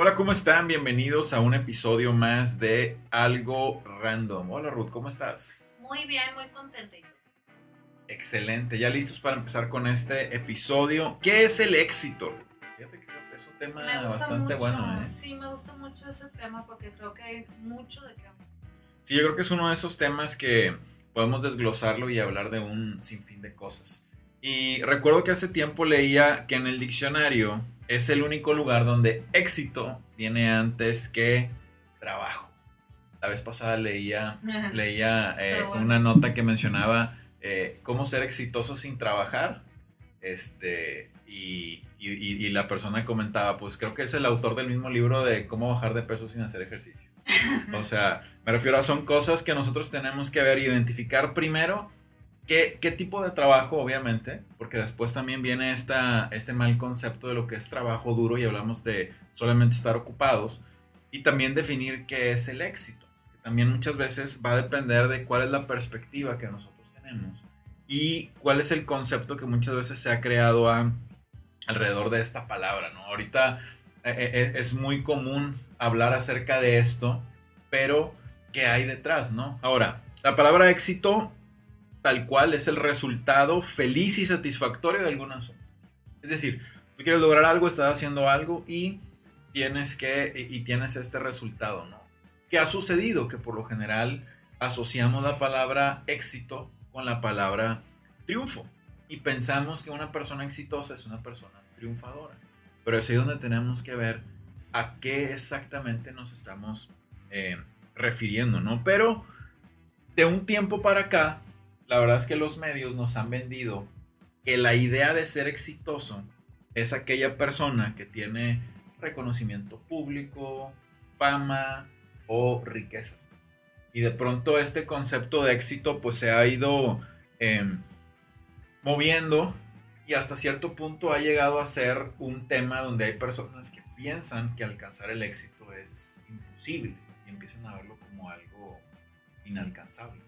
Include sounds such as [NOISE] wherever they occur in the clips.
Hola, ¿cómo están? Bienvenidos a un episodio más de Algo Random. Hola Ruth, ¿cómo estás? Muy bien, muy contenta. ¿Y tú? Excelente, ya listos para empezar con este episodio. ¿Qué es el éxito? Fíjate que es un tema bastante bueno, ¿eh? Sí, me gusta mucho ese tema porque creo que hay mucho de qué hablar. Sí, yo creo que es uno de esos temas que podemos desglosarlo y hablar de un sinfín de cosas. Y recuerdo que hace tiempo leía que en el diccionario es el único lugar donde éxito viene antes que trabajo. La vez pasada leía, leía eh, una nota que mencionaba eh, cómo ser exitoso sin trabajar. Este, y, y, la persona comentaba, pues creo que es el autor del mismo libro de cómo bajar de peso sin hacer ejercicio. O sea, me refiero a son cosas que nosotros tenemos que ver, identificar primero ¿Qué, ¿Qué, tipo de trabajo, obviamente? Porque después también viene esta, este mal concepto de lo que es trabajo duro y hablamos de solamente estar ocupados. Y también definir qué es el éxito. Que también muchas veces va a depender de cuál es la perspectiva que nosotros tenemos. Y cuál es el concepto que muchas veces se ha creado a, alrededor de esta palabra, ¿no? Ahorita eh, eh, eh, es muy común hablar acerca de esto, pero ¿qué hay detrás, no? Ahora, la palabra éxito tal cual es el resultado feliz y satisfactorio de alguna asunto. Es decir, tú quieres lograr algo, estás haciendo algo y tienes que y tienes este resultado, ¿no? ¿Qué ha sucedido? Que por lo general asociamos la palabra éxito con la palabra triunfo y pensamos que una persona exitosa es una persona triunfadora. Pero es ahí donde tenemos que ver a qué exactamente nos estamos eh, refiriendo, ¿no? Pero de un tiempo para acá, la verdad es que los medios nos han vendido que la idea de ser exitoso es aquella persona que tiene reconocimiento público, fama o riquezas. Y de pronto este concepto de éxito pues se ha ido em, moviendo y hasta cierto punto ha llegado a ser un tema donde hay personas que piensan que alcanzar el éxito es imposible y empiezan a verlo como algo inalcanzable.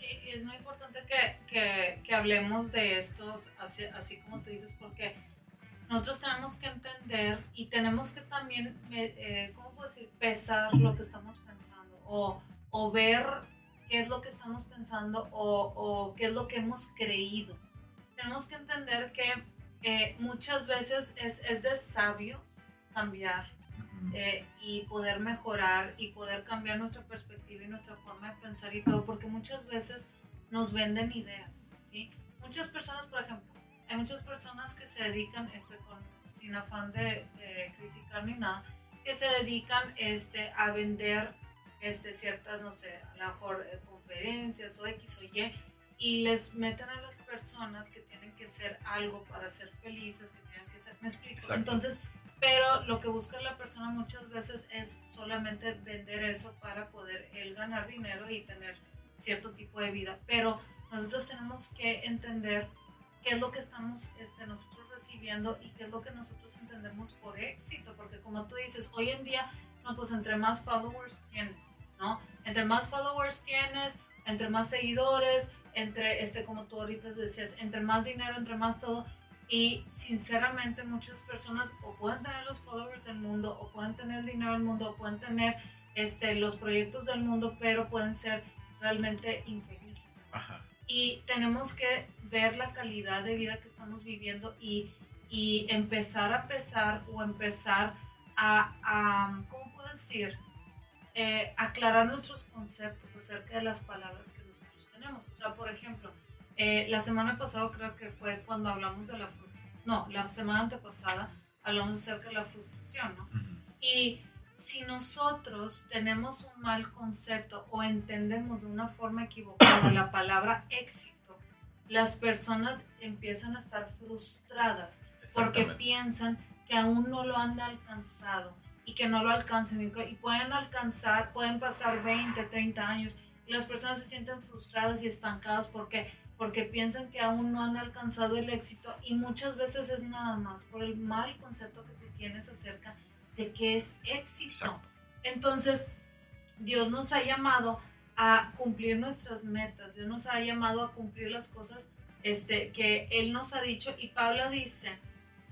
Y es muy importante que, que, hablemos de esto, así, así, como tú dices, porque nosotros tenemos que entender y tenemos que también, eh, ¿cómo puedo decir?, pesar lo que estamos pensando o, o ver qué es lo que estamos pensando o, o, qué es lo que hemos creído. Tenemos que entender que eh, muchas veces es, es de sabios cambiar eh, y poder mejorar y poder cambiar nuestra perspectiva y nuestra forma de pensar y todo, porque muchas veces nos venden ideas, ¿sí? Muchas personas, por ejemplo, hay muchas personas que se dedican, este, con, sin afán de, criticar ni nada, que se dedican este, a vender este, ciertas, no sé, a lo mejor eh, conferencias o X o Y, y les meten a las personas que tienen que ser algo para ser felices, que tienen que ser, me explico. Entonces, pero lo que busca la persona muchas veces es solamente vender eso para poder él ganar dinero y tener cierto tipo de vida. Pero nosotros tenemos que entender qué es lo que estamos este, nosotros recibiendo y qué es lo que nosotros entendemos por éxito, porque como tú dices, hoy en día, no, pues entre más followers tienes, ¿no? Entre más followers tienes, entre más seguidores, entre, este, como tú ahorita decías, entre más dinero, entre más todo, y sinceramente muchas personas o pueden tener los followers del mundo, o pueden tener el dinero del mundo, o pueden tener este, los proyectos del mundo, pero pueden ser realmente infelices. Y tenemos que ver la calidad de vida que estamos viviendo y, y empezar a pesar o empezar a, a ¿cómo puedo decir? Eh, aclarar nuestros conceptos acerca de las palabras que nosotros tenemos. O sea, por ejemplo, eh, la semana pasada creo que fue cuando hablamos de la no, la semana antepasada hablamos acerca de la frustración, ¿no? Y si nosotros tenemos un mal concepto o entendemos de una forma equivocada la palabra éxito, las personas empiezan a estar frustradas porque piensan que aún no lo han alcanzado y que no lo alcancen y pueden alcanzar, pueden pasar 20, 30 años y las personas se sienten frustradas y estancadas porque porque piensan que aún no han alcanzado el éxito y muchas veces es nada más por el mal concepto que tú tienes acerca de qué es éxito. Entonces, Dios nos ha llamado a cumplir nuestras metas, Dios nos ha llamado a cumplir las cosas este, que Él nos ha dicho y Pablo dice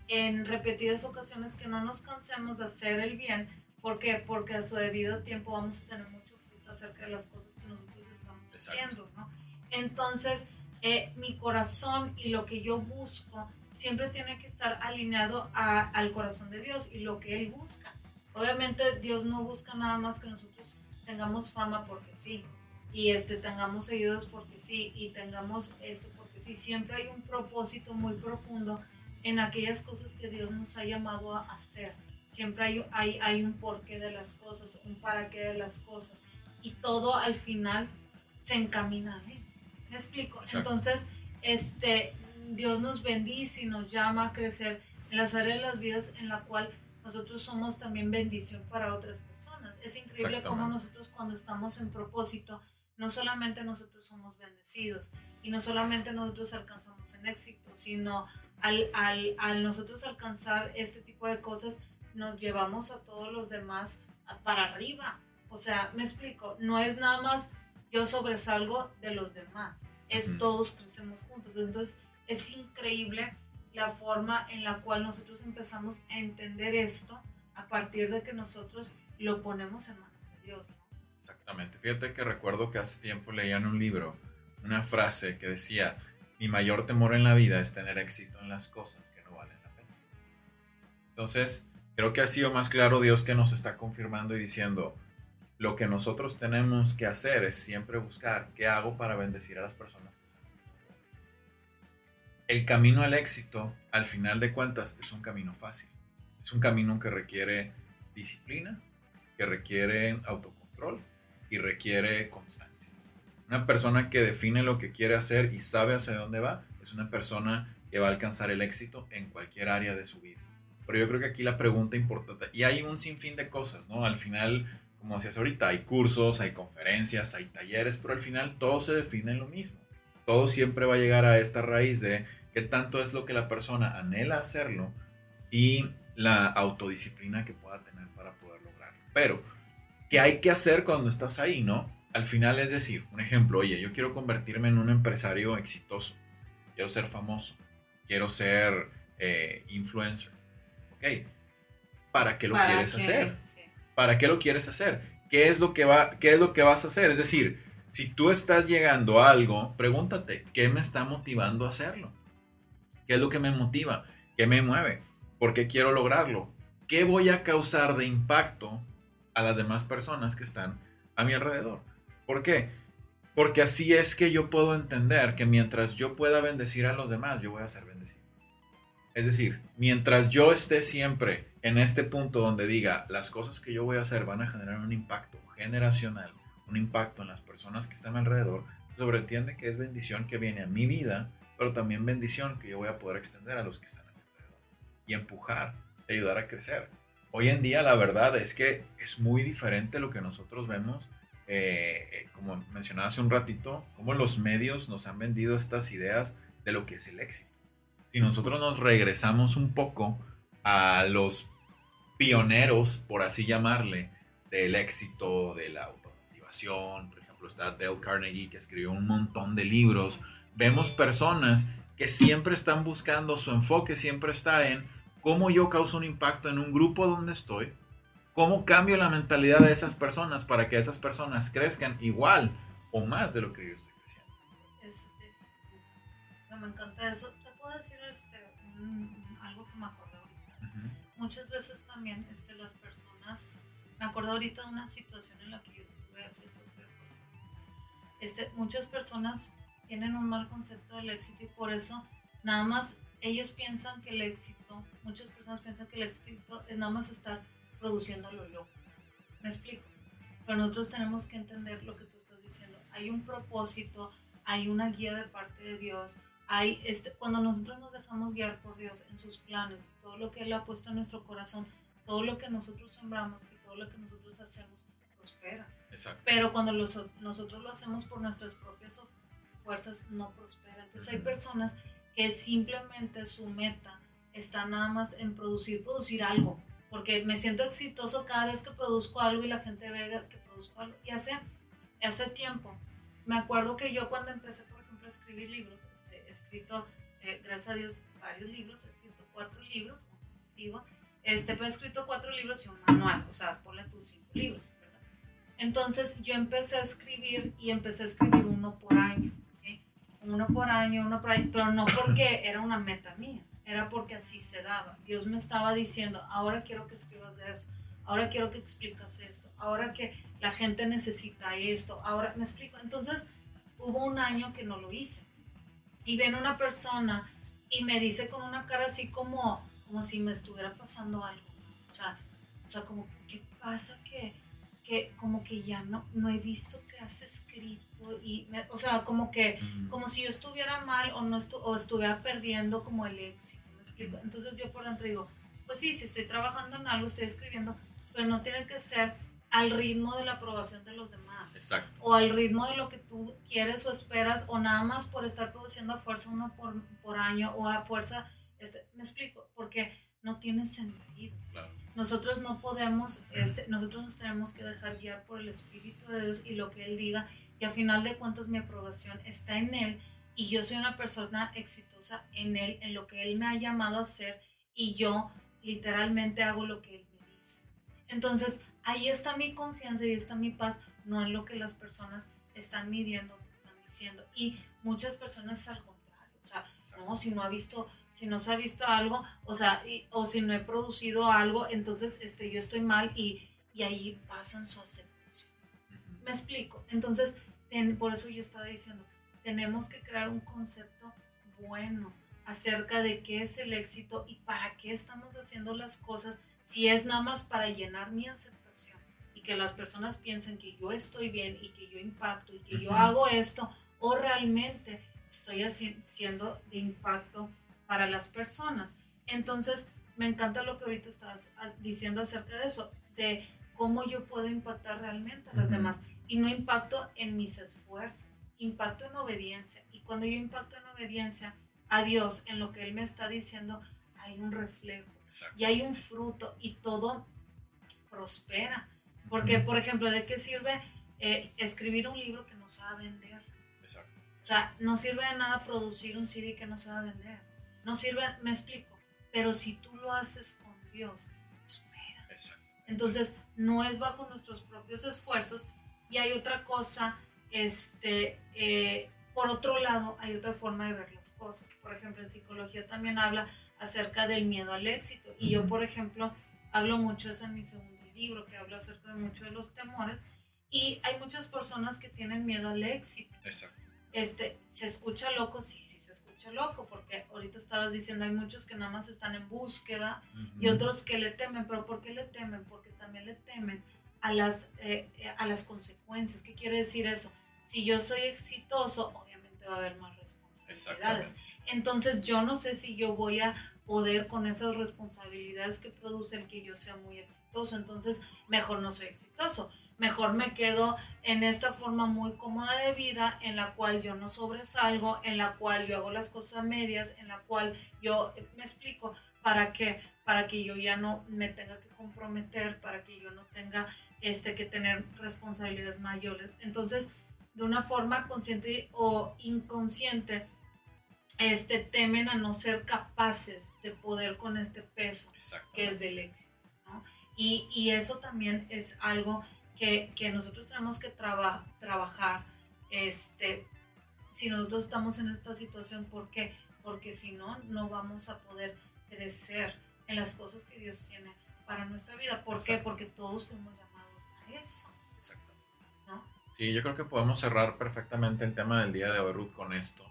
en repetidas ocasiones que no nos cansemos de hacer el bien, ¿por qué? Porque a su debido tiempo vamos a tener mucho fruto acerca de las cosas que nosotros estamos haciendo, ¿no? Entonces, eh, mi corazón y lo que yo busco siempre tiene que estar alineado al corazón de Dios y lo que Él busca. Obviamente Dios no busca nada más que nosotros tengamos fama porque sí, y este, tengamos seguidores porque sí, y tengamos esto porque sí. Siempre hay un propósito muy profundo en aquellas cosas que Dios nos ha llamado a hacer. Siempre hay, hay, hay un porqué de las cosas, un para qué de las cosas. Y todo al final se encamina a. ¿Me explico? Entonces, este, Dios nos bendice y nos llama a crecer en las áreas de las vidas en la cual nosotros somos también bendición para otras personas. Es increíble cómo nosotros cuando estamos en propósito, no solamente nosotros somos bendecidos y no solamente nosotros alcanzamos en éxito, sino al, al, al nosotros alcanzar este tipo de cosas, nos llevamos a todos los demás para arriba. O sea, me explico, no es nada más yo sobresalgo de los demás. Es todos crecemos juntos. Entonces es increíble la forma en la cual nosotros empezamos a entender esto a partir de que nosotros lo ponemos en manos de Dios. Exactamente. Fíjate que recuerdo que hace tiempo leía en un libro una frase que decía, mi mayor temor en la vida es tener éxito en las cosas que no valen la pena. Entonces, creo que ha sido más claro Dios que nos está confirmando y diciendo, lo que nosotros tenemos que hacer es siempre buscar qué hago para bendecir a las personas que están El camino al éxito, al final de cuentas, es un camino fácil. Es un camino que requiere disciplina, que requiere autocontrol y requiere constancia. Una persona que define lo que quiere hacer y sabe hacia dónde va, es una persona que va a alcanzar el éxito en cualquier área de su vida. Pero yo creo que aquí la pregunta importante, y hay un sinfín de cosas, ¿no? Al final como decías ahorita, hay cursos, hay conferencias, hay talleres, pero al final todo se define en lo mismo. Todo siempre va a llegar a esta raíz de qué tanto es lo que la persona anhela hacerlo y la autodisciplina que pueda tener para poder lograrlo. Pero, ¿qué hay que hacer cuando estás ahí, no? Al final es decir, un ejemplo, oye, yo quiero convertirme en un empresario exitoso, quiero ser famoso, quiero ser eh, influencer. Ok, ¿para qué lo quieres hacer? ¿Para qué lo quieres hacer? ¿Qué es lo que, va, qué es lo que vas a hacer? Es decir, si tú estás llegando a algo, pregúntate, ¿qué me está motivando a hacerlo? ¿Qué es lo que me motiva? ¿Qué me mueve? ¿Por qué quiero lograrlo? ¿Qué voy a causar de impacto a las demás personas que están a mi alrededor? ¿Por qué? Porque así es que yo puedo entender que mientras yo pueda bendecir a los demás, yo voy a ser bendecido. Es decir, mientras yo esté siempre en este punto donde diga las cosas que yo voy a hacer van a generar un impacto generacional, un impacto en las personas que están alrededor, sobreentiende que es bendición que viene a mi vida, pero también bendición que yo voy a poder extender a los que están alrededor y empujar, ayudar a crecer. Hoy en día la verdad es que es muy diferente lo que nosotros vemos, eh, eh, como mencionaba hace un ratito, cómo los medios nos han vendido estas ideas de lo que es el éxito. Si nosotros nos regresamos un poco a los pioneros, por así llamarle, del éxito, de la automotivación. Por ejemplo, está Dale Carnegie, que escribió un montón de libros. Vemos personas que siempre están buscando, su enfoque siempre está en cómo yo causo un impacto en un grupo donde estoy, cómo cambio la mentalidad de esas personas para que esas personas crezcan igual o más de lo que yo estoy creciendo. Este, me encanta eso. ¿Te puedo decir este, muchas veces también este, las personas, me acuerdo ahorita de una situación en la que yo estuve hace este, muchas personas tienen un mal concepto del éxito y por eso nada más ellos piensan que el éxito, muchas personas piensan que el éxito es nada más estar produciendo lo loco. ¿Me explico? Pero nosotros tenemos que entender lo que tú estás diciendo. Hay un propósito, hay una guía de parte de Dios, hay, este, cuando nosotros nos dejamos guiar por Dios en sus planes, todo lo que Él ha puesto en nuestro corazón, todo lo que nosotros sembramos y todo lo que nosotros hacemos, prospera. Exacto. Pero cuando los, nosotros lo hacemos por nuestras propias fuerzas, no prospera. Entonces hay personas que simplemente su meta está nada más en producir, producir algo. Porque me siento exitoso cada vez que produzco algo y la gente ve que produzco algo. Y hace, hace tiempo, me acuerdo que yo cuando empecé, por ejemplo, a escribir libros, escrito, eh, gracias a Dios, varios libros, he escrito cuatro libros, digo, este, pues he escrito cuatro libros y un manual, o sea, ponle tus cinco libros, ¿verdad? Entonces yo empecé a escribir y empecé a escribir uno por año, ¿sí? Uno por año, uno por año, pero no porque [LAUGHS] era una meta mía, era porque así se daba. Dios me estaba diciendo, ahora quiero que escribas de eso, ahora quiero que explicas esto, ahora que la gente necesita esto, ahora me explico. Entonces hubo un año que no lo hice. Y viene una persona y me dice con una cara así como, como si me estuviera pasando algo. O sea, o sea como, ¿qué pasa que, que como que ya no, no he visto que has escrito? Y o sea, como que, como si yo estuviera mal o, no o estuviera perdiendo como el éxito. ¿me explico? Entonces yo por dentro digo, pues sí, si estoy trabajando en algo, estoy escribiendo, pero no tiene que ser al ritmo de la aprobación de los demás. Exacto. O al ritmo de lo que tú quieres o esperas, o nada más por estar produciendo a fuerza uno por, por año, o a fuerza, este, me explico, porque no tiene sentido. Claro. Nosotros no podemos, nosotros nos tenemos que dejar guiar por el Espíritu de Dios y lo que Él diga, y a final de cuentas mi aprobación está en Él, y yo soy una persona exitosa en Él, en lo que Él me ha llamado a hacer, y yo literalmente hago lo que Él me dice. Entonces, ahí está mi confianza y está mi paz, no en lo que las personas están midiendo, te están diciendo. Y muchas personas es al contrario, o sea, no, si no ha visto, si no se ha visto algo, o sea, o si no he producido algo, entonces este, yo estoy mal y, y ahí pasan su aceptación. ¿Me explico? Entonces, por eso yo estaba diciendo, tenemos que crear un concepto bueno acerca de qué es el éxito y para qué estamos haciendo las cosas, si es nada más para llenar mi aceptación que las personas piensen que yo estoy bien y que yo impacto y que yo hago esto o realmente estoy siendo de impacto para las personas. Entonces, me encanta lo que ahorita estás ah, diciendo acerca de eso, de cómo yo puedo impactar realmente a las demás. Y no impacto en mis esfuerzos, impacto en obediencia. Y cuando yo impacto en obediencia a Dios, en lo que Él me está diciendo, hay un reflejo y hay un fruto y todo prospera. Porque, por ejemplo, ¿de qué sirve eh, escribir un libro que no se va a vender? Exacto. O sea, no sirve de nada producir un CD que no se va a vender. No sirve, me explico. Pero si tú lo haces con Dios, espera. Exacto. Entonces, no es bajo nuestros propios esfuerzos. Y hay otra cosa, este, eh, por otro lado, hay otra forma de ver las cosas. Por ejemplo, en psicología también habla acerca del miedo al éxito. Y yo, por ejemplo, hablo mucho eso en mi segundo libro que habla acerca de muchos de los temores y hay muchas personas que tienen miedo al éxito. Exacto. Este, ¿se escucha loco? Sí, sí, se escucha loco, porque ahorita estabas diciendo, hay muchos que nada más están en búsqueda y otros que le temen, pero ¿por qué le temen? Porque también le temen a las, eh, a las consecuencias. ¿Qué quiere decir eso? Si yo soy exitoso, obviamente va a haber más responsabilidades. Entonces yo no sé si yo voy a poder con esas responsabilidades que produce el que yo sea muy exitoso entonces mejor no soy exitoso. Mejor me quedo en esta forma muy cómoda de vida en la cual yo no sobresalgo, en la cual yo hago las cosas medias, en la cual yo me explico para que para que yo ya no me tenga que comprometer, para que yo no tenga este que tener responsabilidades mayores. Entonces, de una forma consciente o inconsciente, este temen a no ser capaces de poder con este peso que es del éxito. Y, y eso también es algo que, que nosotros tenemos que trabajar. Este, si nosotros estamos en esta situación, ¿por qué? Porque si no, no vamos a poder crecer en las cosas que Dios tiene para nuestra vida. ¿Por qué? Porque todos fuimos llamados a eso. Exacto. ¿no? Sí, yo creo que podemos cerrar perfectamente el tema del día de hoy, Ruth, con esto.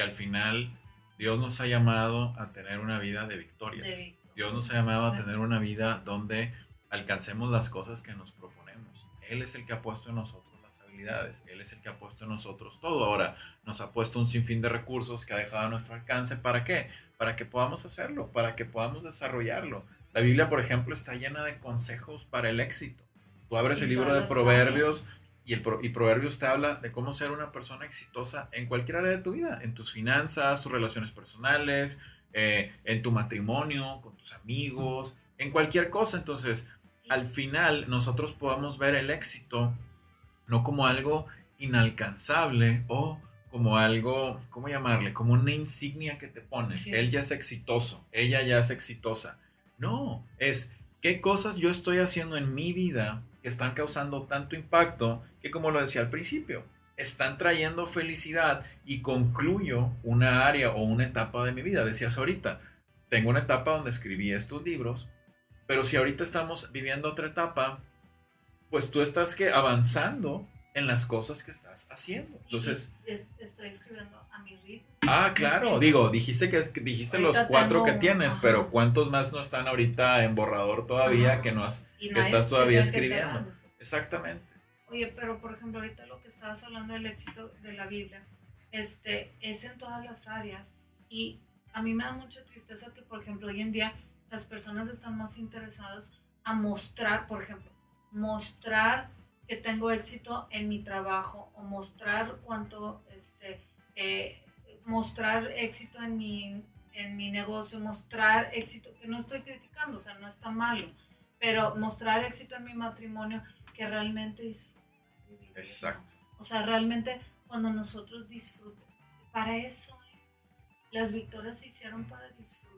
Que al final Dios nos ha llamado a tener una vida de victorias. Dios nos ha llamado a tener una vida donde alcancemos las cosas que nos proponemos. Él es el que ha puesto en nosotros las responsabilidades. Él es el que ha puesto en nosotros todo. Ahora, nos ha puesto un sinfín de recursos que ha dejado a nuestro alcance. ¿Para qué? Para que podamos hacerlo, para que podamos desarrollarlo. La Biblia, por ejemplo, está llena de consejos para el éxito. Tú abres el libro de Proverbios y, el, y Proverbios te habla de cómo ser una persona exitosa en cualquier área de tu vida, en tus finanzas, tus relaciones personales, eh, en tu matrimonio, con tus amigos, en cualquier cosa. Entonces, al final nosotros podamos ver el éxito no como algo inalcanzable o como algo, ¿cómo llamarle? Como una insignia que te pones. Él ya es exitoso, ella ya es exitosa. No, es qué cosas yo estoy haciendo en mi vida que están causando tanto impacto que como lo decía al principio, están trayendo felicidad y concluyo una área o una etapa de mi vida. Decías ahorita, tengo una etapa donde escribí estos libros, pero si ahorita estamos viviendo otra etapa, pues tú estás que avanzando en las cosas que estás haciendo. Entonces, estoy escribiendo a mi ritmo. Ah, claro, digo, dijiste que dijiste los cuatro que tienes, pero ¿cuántos más no están ahorita en borrador todavía que no, has, estás todavía escribiendo? Exactamente. Oye, pero por ejemplo, ahorita lo que estabas hablando del éxito de la Biblia, este, es en todas las áreas y a mí me da mucha tristeza que, por ejemplo, hoy en día las personas están más interesadas a mostrar, por ejemplo, mostrar que tengo éxito en mi trabajo o mostrar cuánto, este, eh, mostrar éxito en mi, en mi negocio, mostrar éxito, que no estoy criticando, o sea, no está malo, pero mostrar éxito en mi matrimonio que realmente disfruto. Exacto. O sea, realmente cuando nosotros disfrutamos, para eso es. Las victorias se hicieron para disfrutar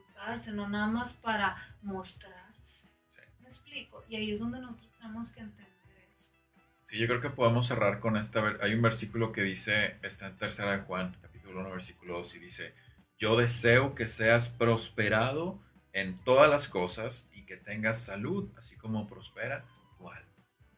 no nada más para mostrarse. ¿Me explico? Y ahí es donde nosotros tenemos que entender eso. Sí, yo creo que podemos cerrar con esta. Hay un versículo que dice, está en tercera de Juan, capítulo 1, versículo 2, y dice: Yo deseo que seas prosperado en todas las cosas y que tengas salud, así como prospera.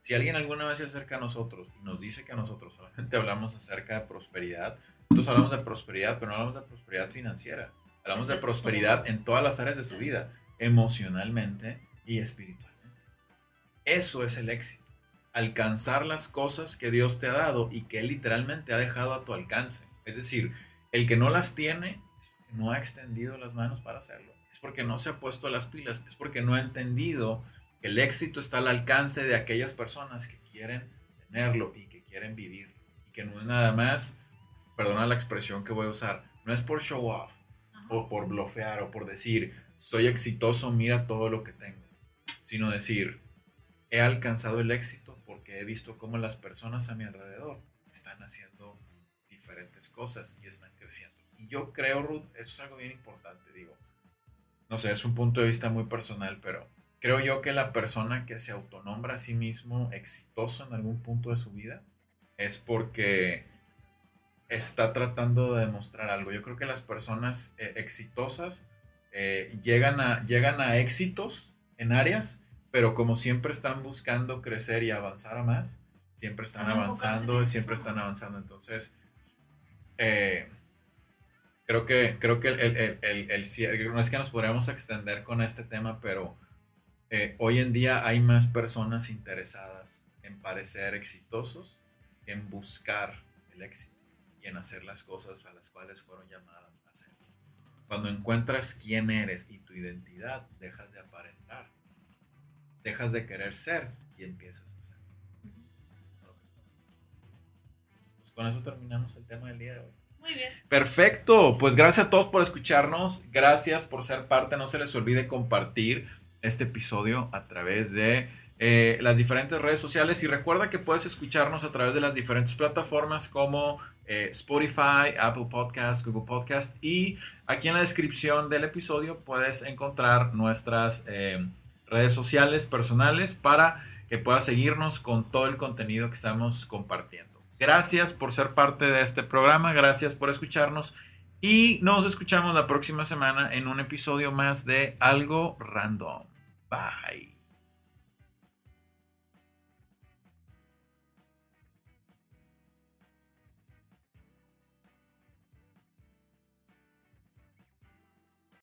Si alguien alguna vez se acerca a nosotros y nos dice que nosotros solamente [LAUGHS] hablamos acerca de prosperidad, nosotros hablamos de prosperidad, pero no hablamos de prosperidad financiera. Hablamos de prosperidad en todas las áreas de su vida, emocionalmente y espiritualmente. Eso es el éxito. Alcanzar las cosas que Dios te ha dado y que Él literalmente ha dejado a tu alcance. Es decir, el que no las tiene es porque no ha extendido las manos para hacerlo. Es porque no se ha puesto las pilas. Es porque no ha entendido el éxito está al alcance de aquellas personas que quieren tenerlo y que quieren vivirlo. Y que no es nada más, perdona la expresión que voy a usar, no es por show off o por blofear o por decir, soy exitoso, mira todo lo que tengo, sino decir, he alcanzado el éxito porque he visto cómo las personas a mi alrededor están haciendo diferentes cosas y están creciendo. Y yo creo, Ruth, esto es algo bien importante, digo, no sé, es un punto de vista muy personal, pero creo yo que la persona que se autonombra a sí mismo exitoso en algún punto de su vida es porque está tratando de demostrar algo. Yo creo que las personas eh, exitosas eh, llegan, a, llegan a éxitos en áreas, pero como siempre están buscando crecer y avanzar a más, siempre están avanzando siempre están avanzando. Entonces, eh, creo que, creo que el, el, no es que nos podríamos extender con este tema, pero hoy en día hay más personas interesadas en parecer exitosos, en buscar el éxito en hacer las cosas a las cuales fueron llamadas a hacer. Cuando encuentras quién eres y tu identidad, dejas de aparentar, dejas de querer ser y empiezas a ser. Pues con eso terminamos el tema del día de hoy. Muy bien. Perfecto. Pues gracias a todos por escucharnos. Gracias por ser parte. No se les olvide compartir este episodio a través de eh, las diferentes redes sociales y recuerda que puedes escucharnos a través de las diferentes plataformas como eh, Spotify, Apple Podcast, Google Podcast y aquí en la descripción del episodio puedes encontrar nuestras eh, redes sociales personales para que puedas seguirnos con todo el contenido que estamos compartiendo. Gracias por ser parte de este programa, gracias por escucharnos y nos escuchamos la próxima semana en un episodio más de Algo Random. Bye.